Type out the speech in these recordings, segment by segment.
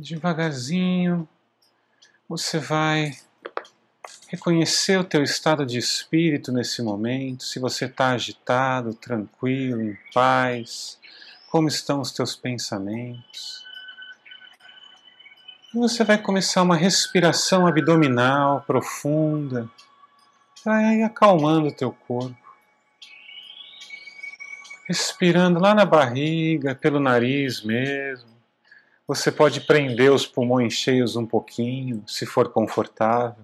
Devagarzinho, você vai reconhecer o teu estado de espírito nesse momento, se você está agitado, tranquilo, em paz, como estão os teus pensamentos. E você vai começar uma respiração abdominal profunda, vai acalmando o teu corpo. Respirando lá na barriga, pelo nariz mesmo. Você pode prender os pulmões cheios um pouquinho, se for confortável.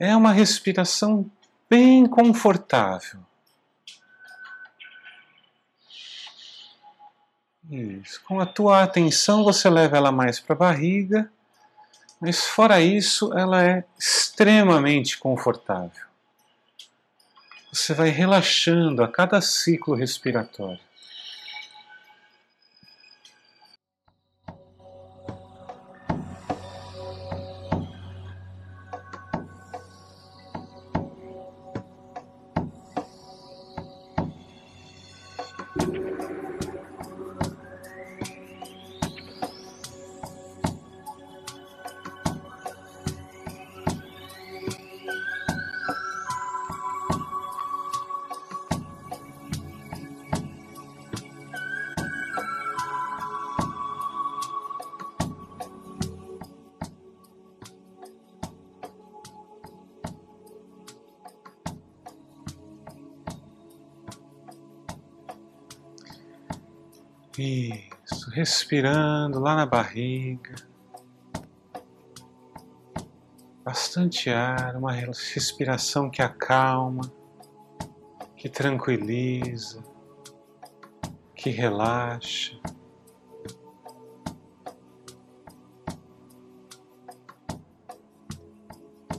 É uma respiração bem confortável. Isso. Com a tua atenção, você leva ela mais para a barriga, mas fora isso, ela é extremamente confortável. Você vai relaxando a cada ciclo respiratório. Isso, respirando lá na barriga. Bastante ar, uma respiração que acalma, que tranquiliza, que relaxa.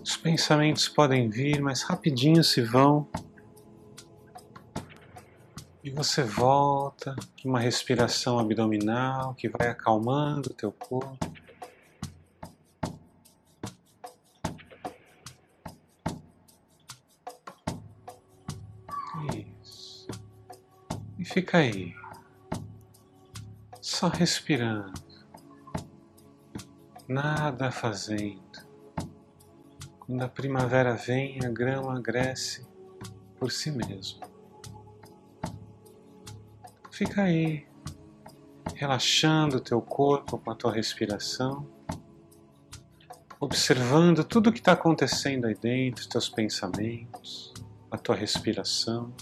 Os pensamentos podem vir, mas rapidinho se vão. Você volta uma respiração abdominal que vai acalmando o teu corpo. Isso. E fica aí, só respirando, nada fazendo. Quando a primavera vem, a grama cresce por si mesmo. Fica aí, relaxando o teu corpo com a tua respiração, observando tudo o que está acontecendo aí dentro, teus pensamentos, a tua respiração.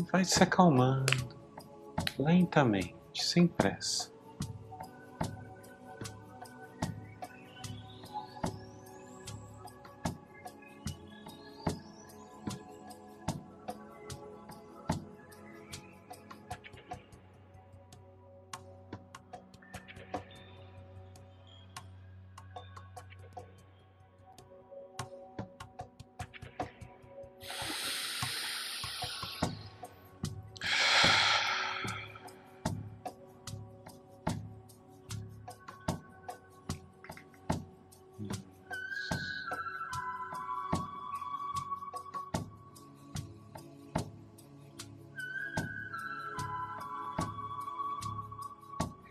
E vai se acalmando lentamente, sem pressa.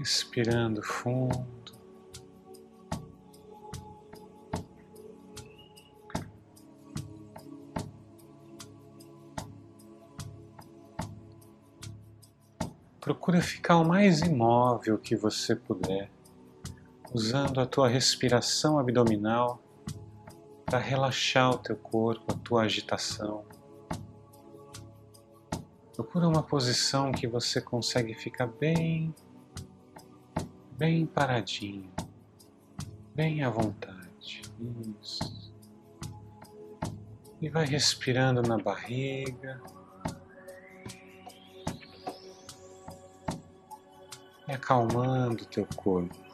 Respirando fundo. Procura ficar o mais imóvel que você puder, usando a tua respiração abdominal para relaxar o teu corpo, a tua agitação. Procura uma posição que você consegue ficar bem bem paradinho, bem à vontade. Isso. E vai respirando na barriga. E acalmando o teu corpo.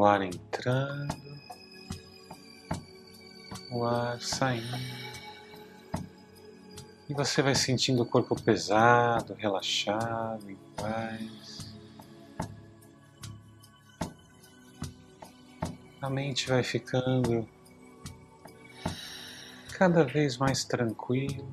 O ar entrando, o ar saindo. E você vai sentindo o corpo pesado, relaxado, em paz. A mente vai ficando cada vez mais tranquila.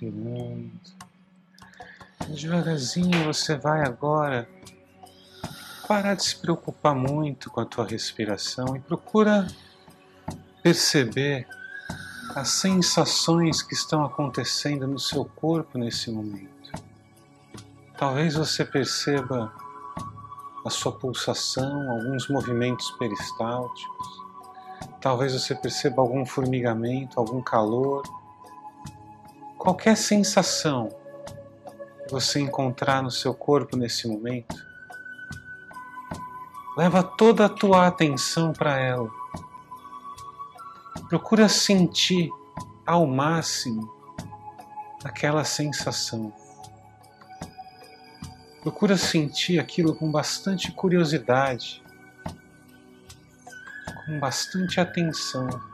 Isso, inspirando. Devagarzinho você vai agora parar de se preocupar muito com a tua respiração e procura perceber as sensações que estão acontecendo no seu corpo nesse momento. Talvez você perceba a sua pulsação, alguns movimentos peristálticos. Talvez você perceba algum formigamento, algum calor. Qualquer sensação que você encontrar no seu corpo nesse momento, leva toda a tua atenção para ela. Procura sentir ao máximo aquela sensação. Procura sentir aquilo com bastante curiosidade com bastante atenção.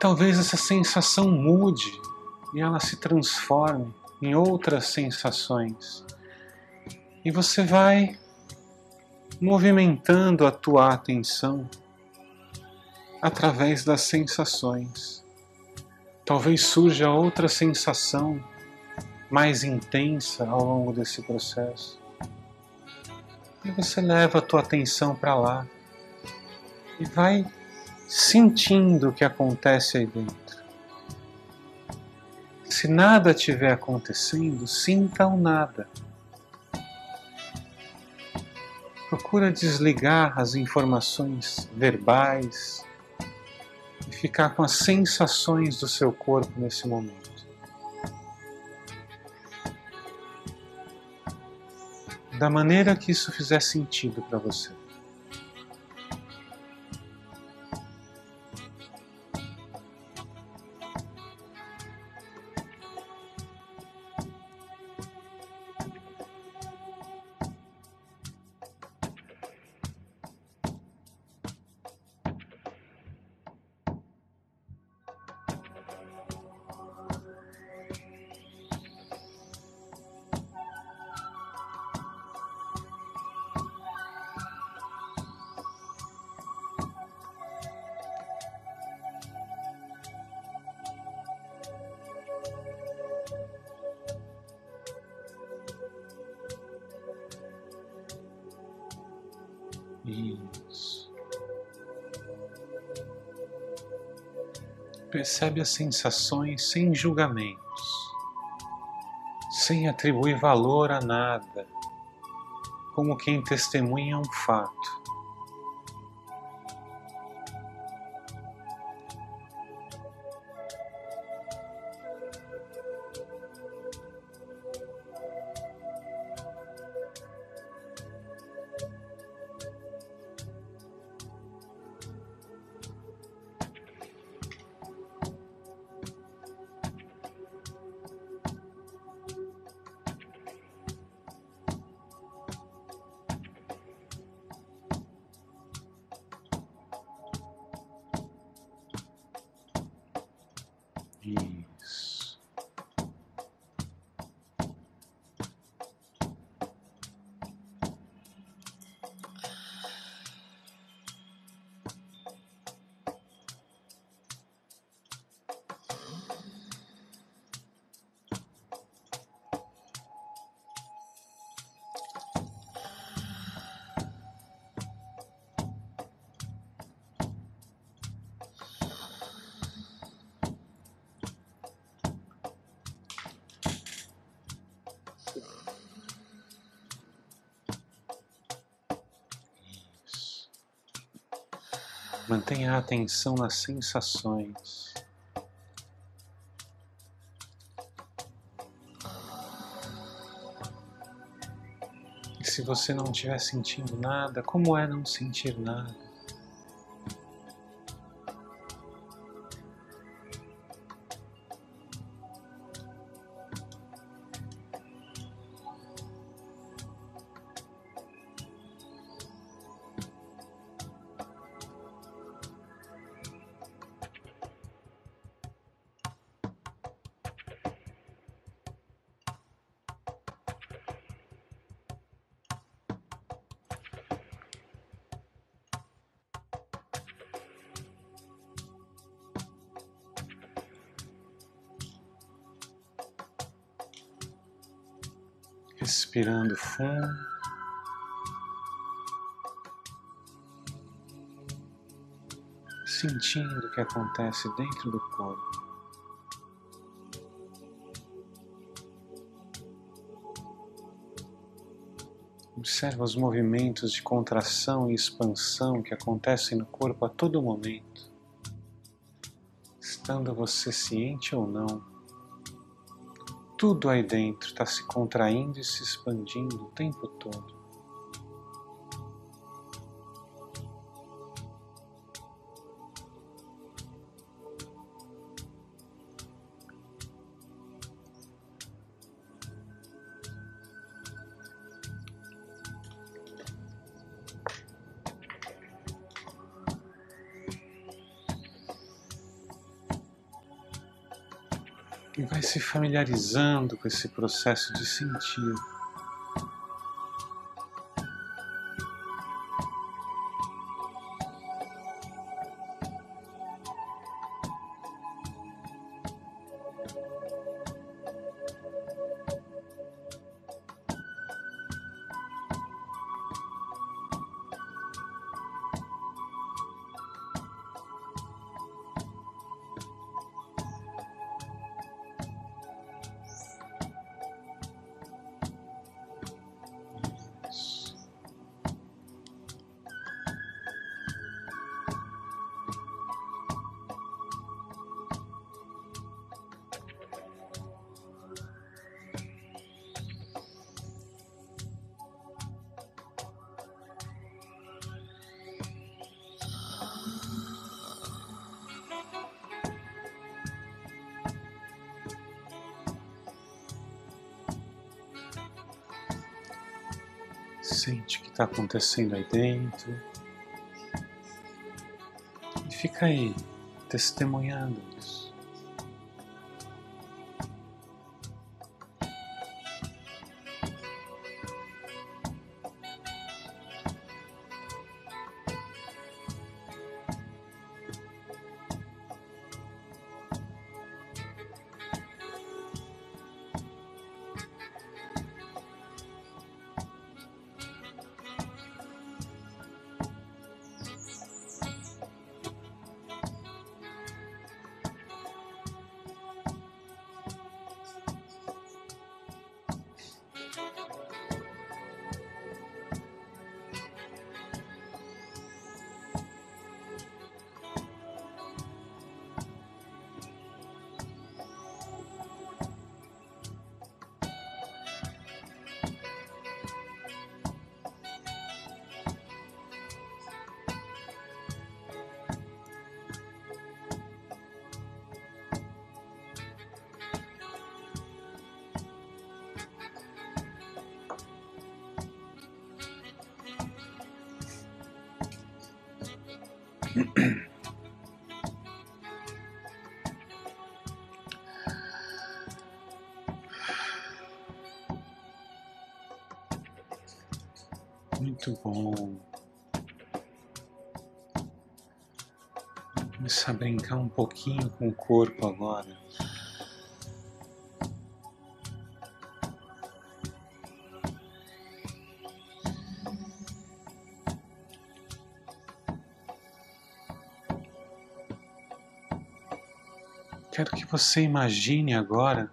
Talvez essa sensação mude e ela se transforme em outras sensações. E você vai movimentando a tua atenção através das sensações. Talvez surja outra sensação mais intensa ao longo desse processo. E você leva a tua atenção para lá e vai sentindo o que acontece aí dentro. Se nada estiver acontecendo, sinta o nada. Procura desligar as informações verbais, ficar com as sensações do seu corpo nesse momento. Da maneira que isso fizer sentido para você. Percebe as sensações sem julgamentos, sem atribuir valor a nada, como quem testemunha um fato. Mantenha a atenção nas sensações. E se você não estiver sentindo nada, como é não sentir nada? Sentindo o que acontece dentro do corpo. Observa os movimentos de contração e expansão que acontecem no corpo a todo momento, estando você ciente ou não. Tudo aí dentro está se contraindo e se expandindo o tempo todo. Se familiarizando com esse processo de sentir. Sente o que está acontecendo aí dentro. E fica aí, testemunhando isso. Muito bom. Começar a brincar um pouquinho com o corpo agora. Quero que você imagine agora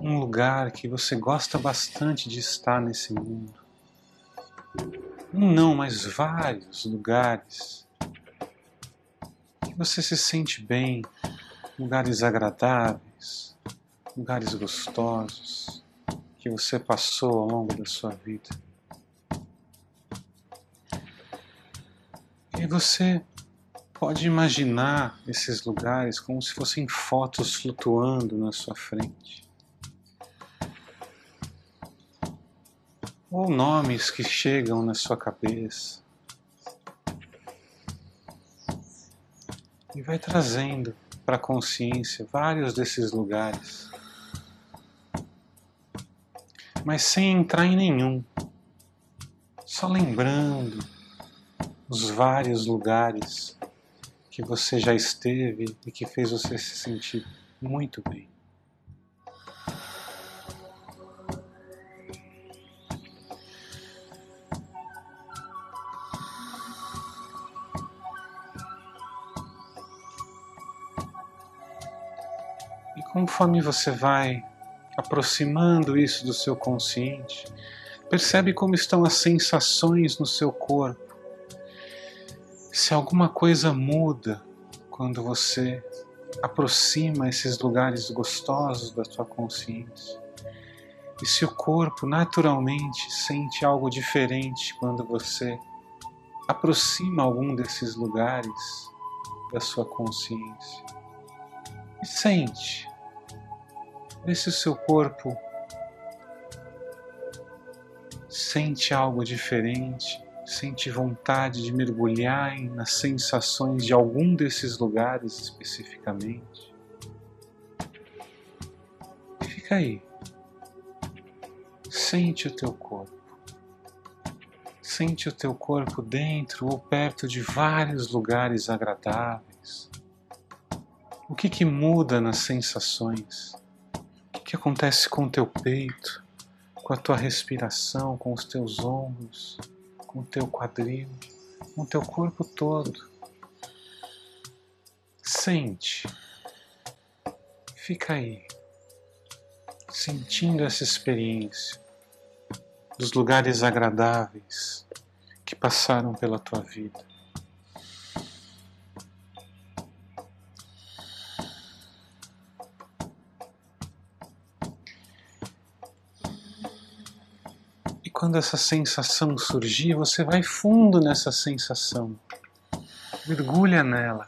um lugar que você gosta bastante de estar nesse mundo. Um não, mas vários lugares que você se sente bem, lugares agradáveis, lugares gostosos que você passou ao longo da sua vida. E você pode imaginar esses lugares como se fossem fotos flutuando na sua frente. ou nomes que chegam na sua cabeça. E vai trazendo para a consciência vários desses lugares, mas sem entrar em nenhum, só lembrando os vários lugares que você já esteve e que fez você se sentir muito bem. conforme você vai aproximando isso do seu consciente, percebe como estão as sensações no seu corpo. Se alguma coisa muda quando você aproxima esses lugares gostosos da sua consciência. E se o corpo naturalmente sente algo diferente quando você aproxima algum desses lugares da sua consciência. E sente Vê se o seu corpo sente algo diferente, sente vontade de mergulhar nas sensações de algum desses lugares especificamente. Fica aí. Sente o teu corpo. Sente o teu corpo dentro ou perto de vários lugares agradáveis. O que, que muda nas sensações? que acontece com o teu peito, com a tua respiração, com os teus ombros, com o teu quadril, com o teu corpo todo. Sente, fica aí, sentindo essa experiência dos lugares agradáveis que passaram pela tua vida. Quando essa sensação surgir, você vai fundo nessa sensação, mergulha nela.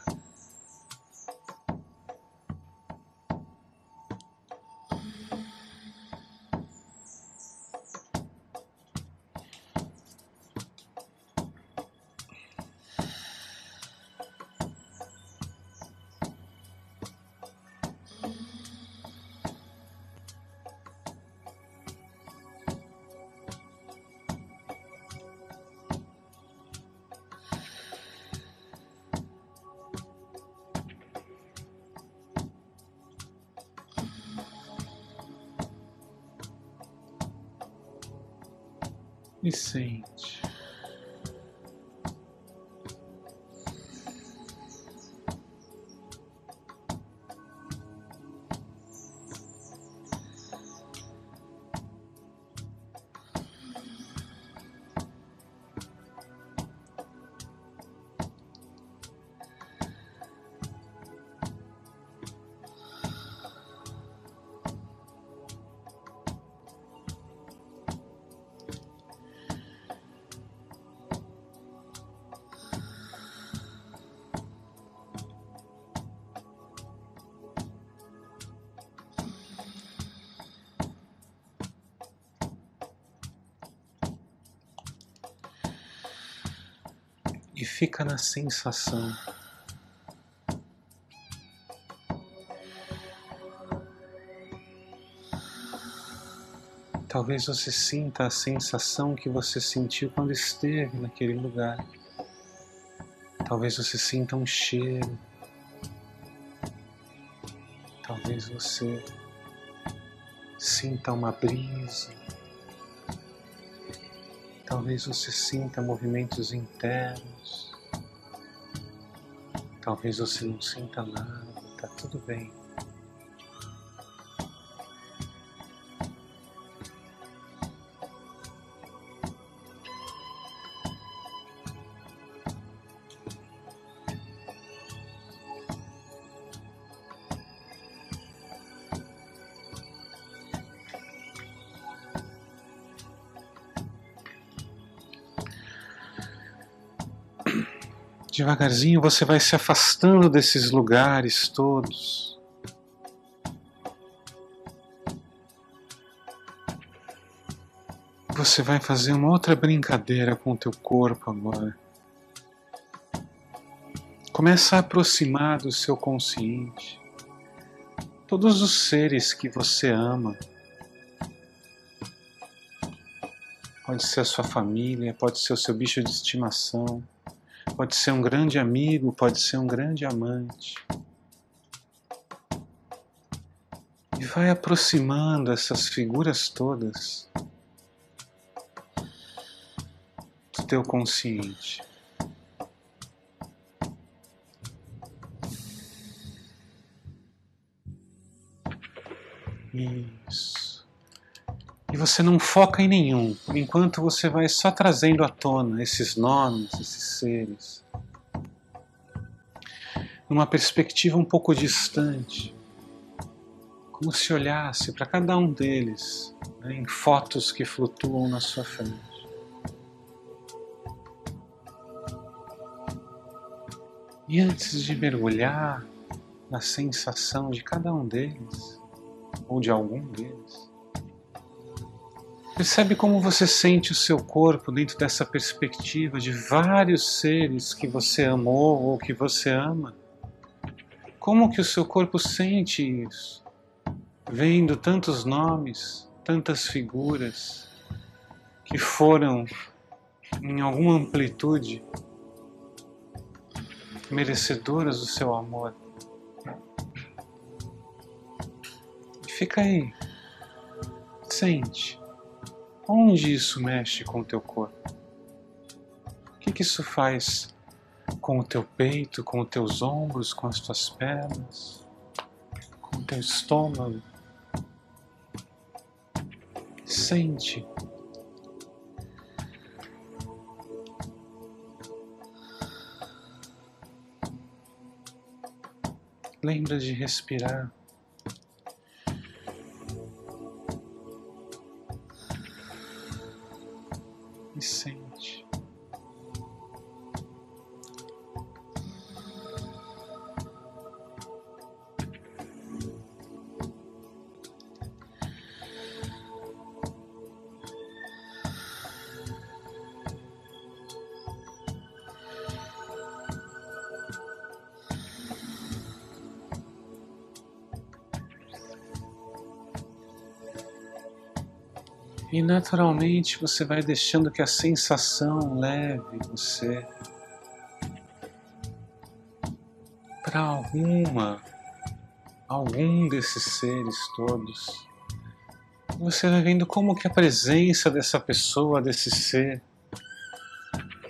E fica na sensação. Talvez você sinta a sensação que você sentiu quando esteve naquele lugar. Talvez você sinta um cheiro. Talvez você sinta uma brisa. Talvez você sinta movimentos internos. Talvez você não sinta nada, tá tudo bem. Devagarzinho você vai se afastando desses lugares todos. Você vai fazer uma outra brincadeira com o teu corpo agora. Começa a aproximar do seu consciente todos os seres que você ama. Pode ser a sua família, pode ser o seu bicho de estimação. Pode ser um grande amigo, pode ser um grande amante. E vai aproximando essas figuras todas do teu consciente. Isso. E você não foca em nenhum, enquanto você vai só trazendo à tona esses nomes, esses seres, numa perspectiva um pouco distante, como se olhasse para cada um deles né, em fotos que flutuam na sua frente. E antes de mergulhar na sensação de cada um deles, ou de algum deles, Percebe como você sente o seu corpo dentro dessa perspectiva de vários seres que você amou ou que você ama? Como que o seu corpo sente isso? Vendo tantos nomes, tantas figuras que foram em alguma amplitude merecedoras do seu amor. Fica aí. Sente. Onde isso mexe com o teu corpo? O que, que isso faz com o teu peito, com os teus ombros, com as tuas pernas, com o teu estômago? Sente. Lembra de respirar. E naturalmente você vai deixando que a sensação leve você para alguma, algum desses seres todos. Você vai vendo como que a presença dessa pessoa, desse ser,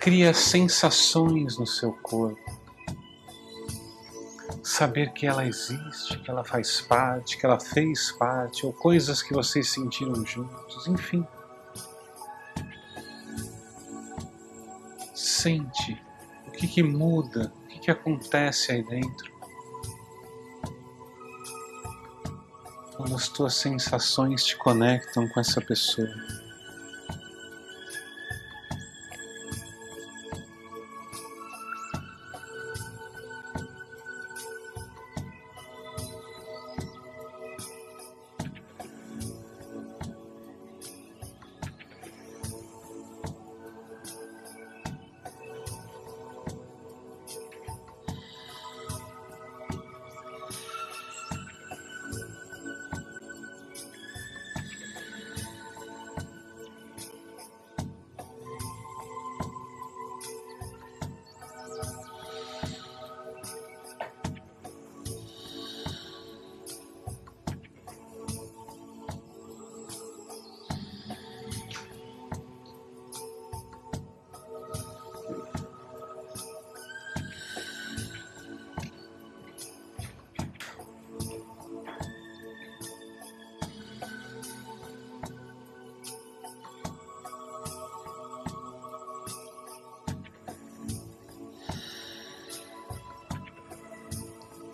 cria sensações no seu corpo saber que ela existe, que ela faz parte, que ela fez parte, ou coisas que vocês sentiram juntos, enfim. Sente o que, que muda, o que, que acontece aí dentro. Quando as tuas sensações te conectam com essa pessoa.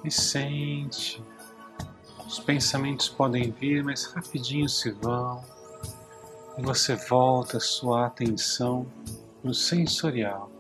E sente. Os pensamentos podem vir, mas rapidinho se vão. E você volta a sua atenção no sensorial.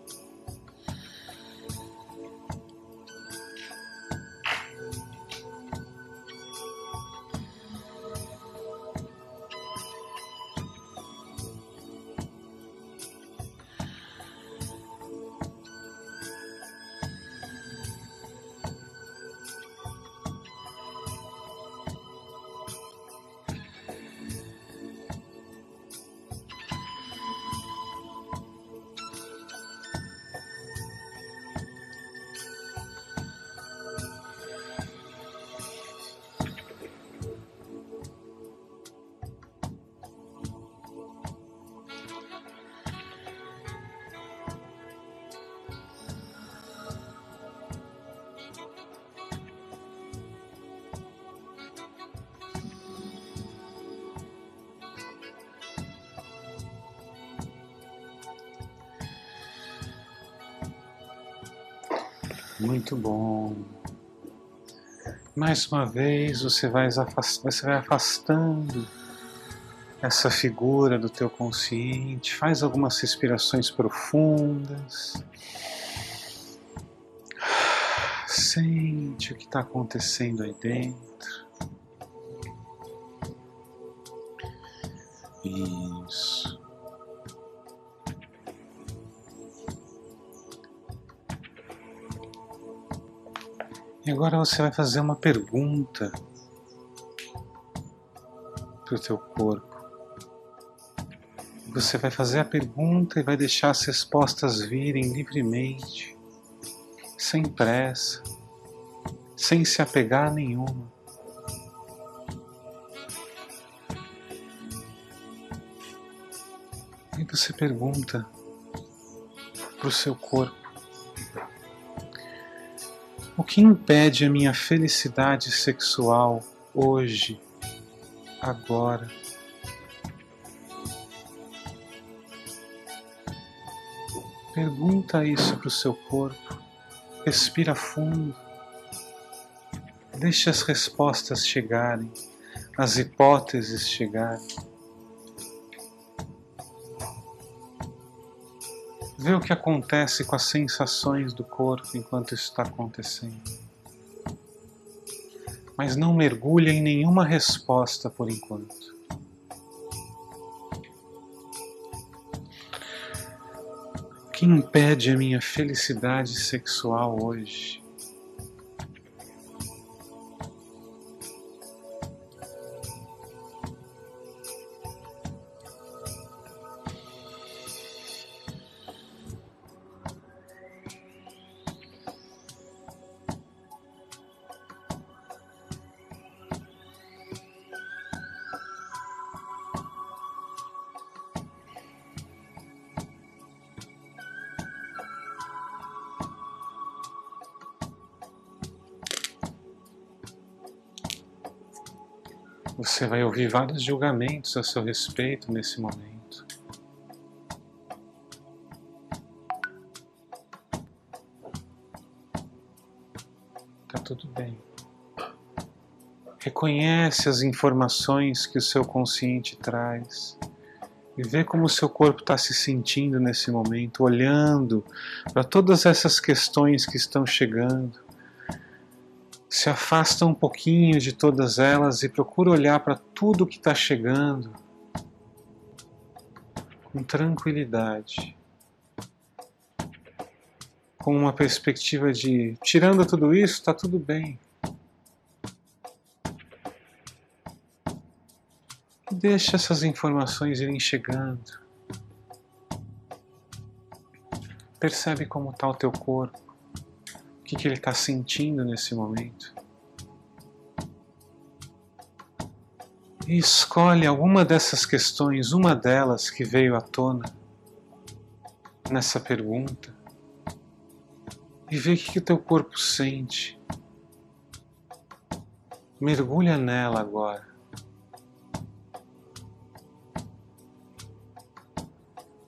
Muito bom. Mais uma vez você vai, você vai afastando essa figura do teu consciente, faz algumas respirações profundas. Sente o que está acontecendo aí dentro. Agora você vai fazer uma pergunta para o teu corpo. Você vai fazer a pergunta e vai deixar as respostas virem livremente, sem pressa, sem se apegar a nenhuma. E você pergunta para o seu corpo o que impede a minha felicidade sexual hoje, agora? Pergunta isso para o seu corpo. Respira fundo. Deixe as respostas chegarem, as hipóteses chegarem. Vê o que acontece com as sensações do corpo enquanto isso está acontecendo. Mas não mergulhe em nenhuma resposta por enquanto. O que impede a minha felicidade sexual hoje? Ouvir vários julgamentos a seu respeito nesse momento. Tá tudo bem. Reconhece as informações que o seu consciente traz e vê como o seu corpo está se sentindo nesse momento, olhando para todas essas questões que estão chegando se afasta um pouquinho de todas elas e procura olhar para tudo que está chegando com tranquilidade, com uma perspectiva de tirando tudo isso, está tudo bem. Deixa essas informações irem chegando. Percebe como está o teu corpo que, que ele está sentindo nesse momento. E escolhe alguma dessas questões, uma delas que veio à tona nessa pergunta, e vê o que, o teu corpo sente. Mergulha nela agora.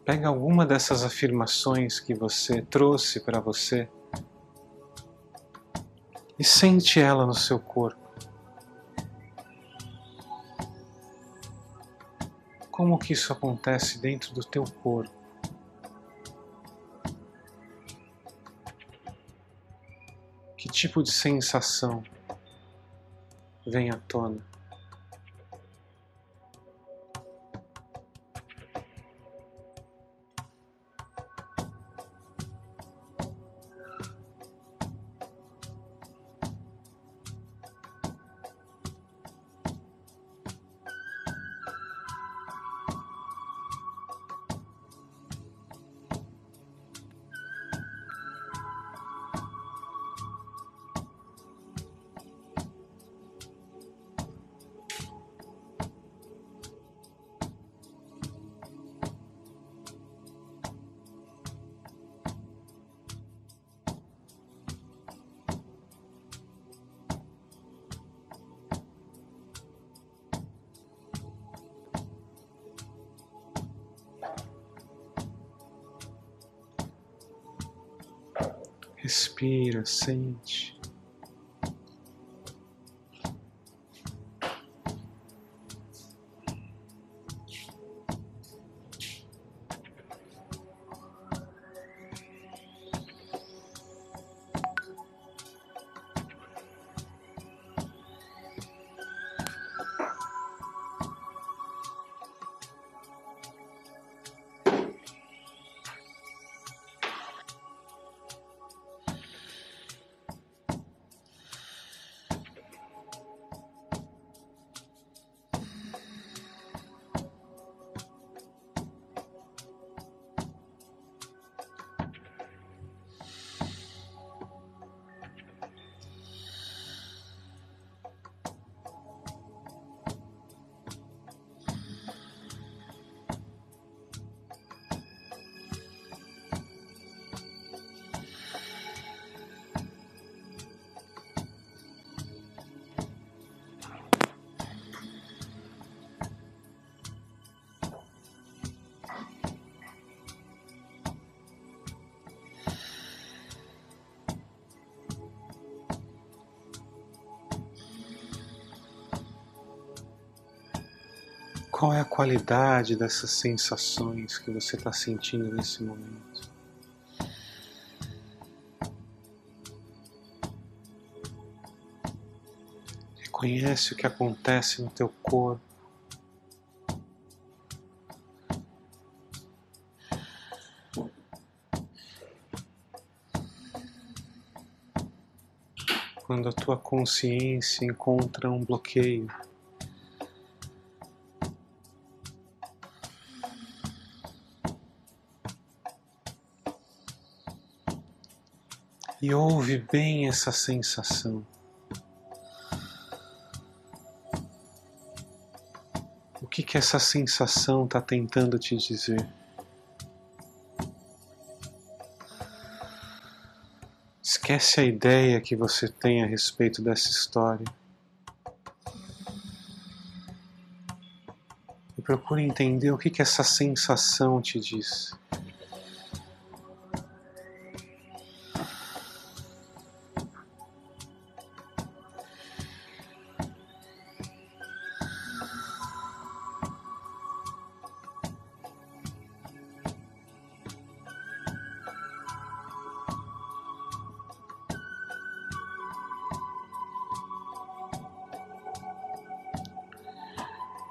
Pega alguma dessas afirmações que você trouxe para você e sente ela no seu corpo. Como que isso acontece dentro do teu corpo? Que tipo de sensação vem à tona? Respira, sente. Qual é a qualidade dessas sensações que você está sentindo nesse momento? Reconhece o que acontece no teu corpo. Quando a tua consciência encontra um bloqueio. E ouve bem essa sensação. O que que essa sensação está tentando te dizer? Esquece a ideia que você tem a respeito dessa história. E procure entender o que que essa sensação te diz.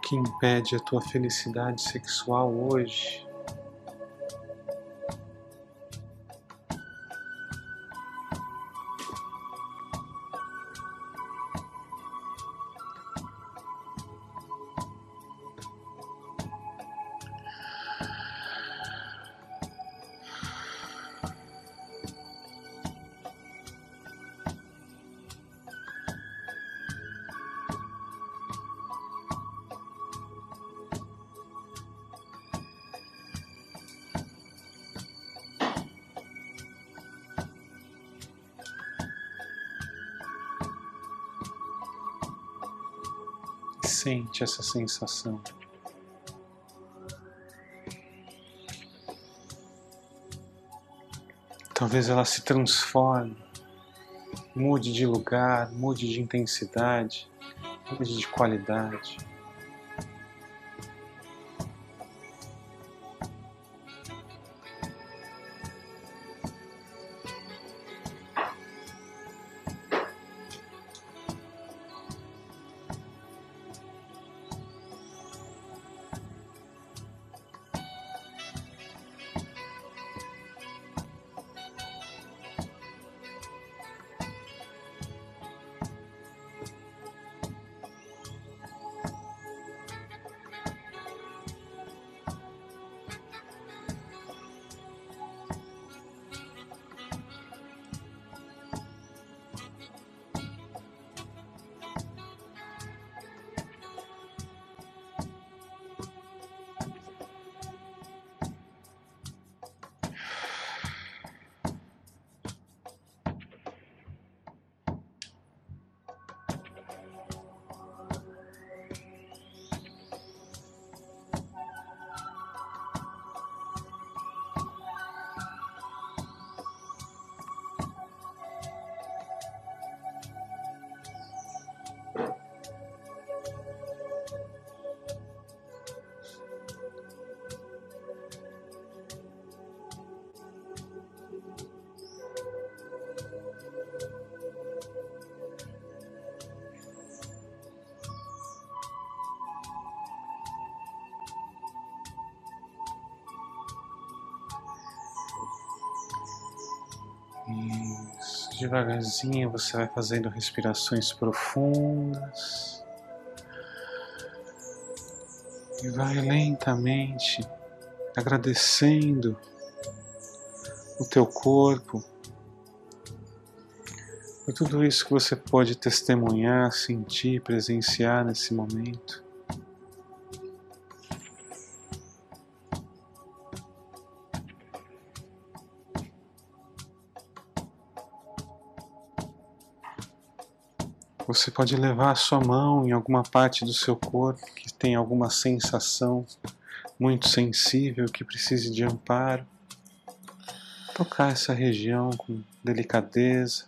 Que impede a tua felicidade sexual hoje? Sensação. Talvez ela se transforme Mude de lugar, mude de intensidade, mude de qualidade. Devagarzinho você vai fazendo respirações profundas. E vai lentamente agradecendo o teu corpo por tudo isso que você pode testemunhar, sentir, presenciar nesse momento. Você pode levar a sua mão em alguma parte do seu corpo que tem alguma sensação muito sensível que precise de amparo. Tocar essa região com delicadeza,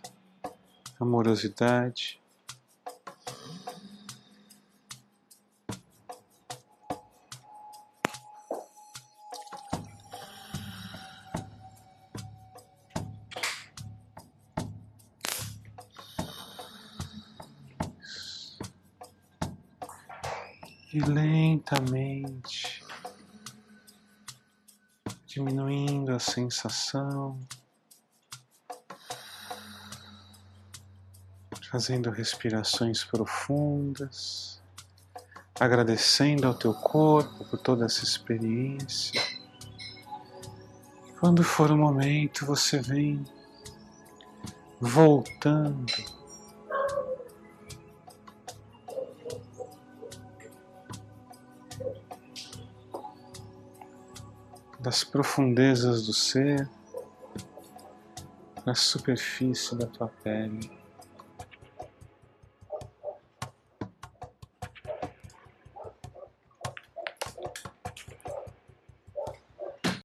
amorosidade. Sensação, fazendo respirações profundas, agradecendo ao teu corpo por toda essa experiência. Quando for o momento, você vem voltando das profundezas do ser para a superfície da tua pele.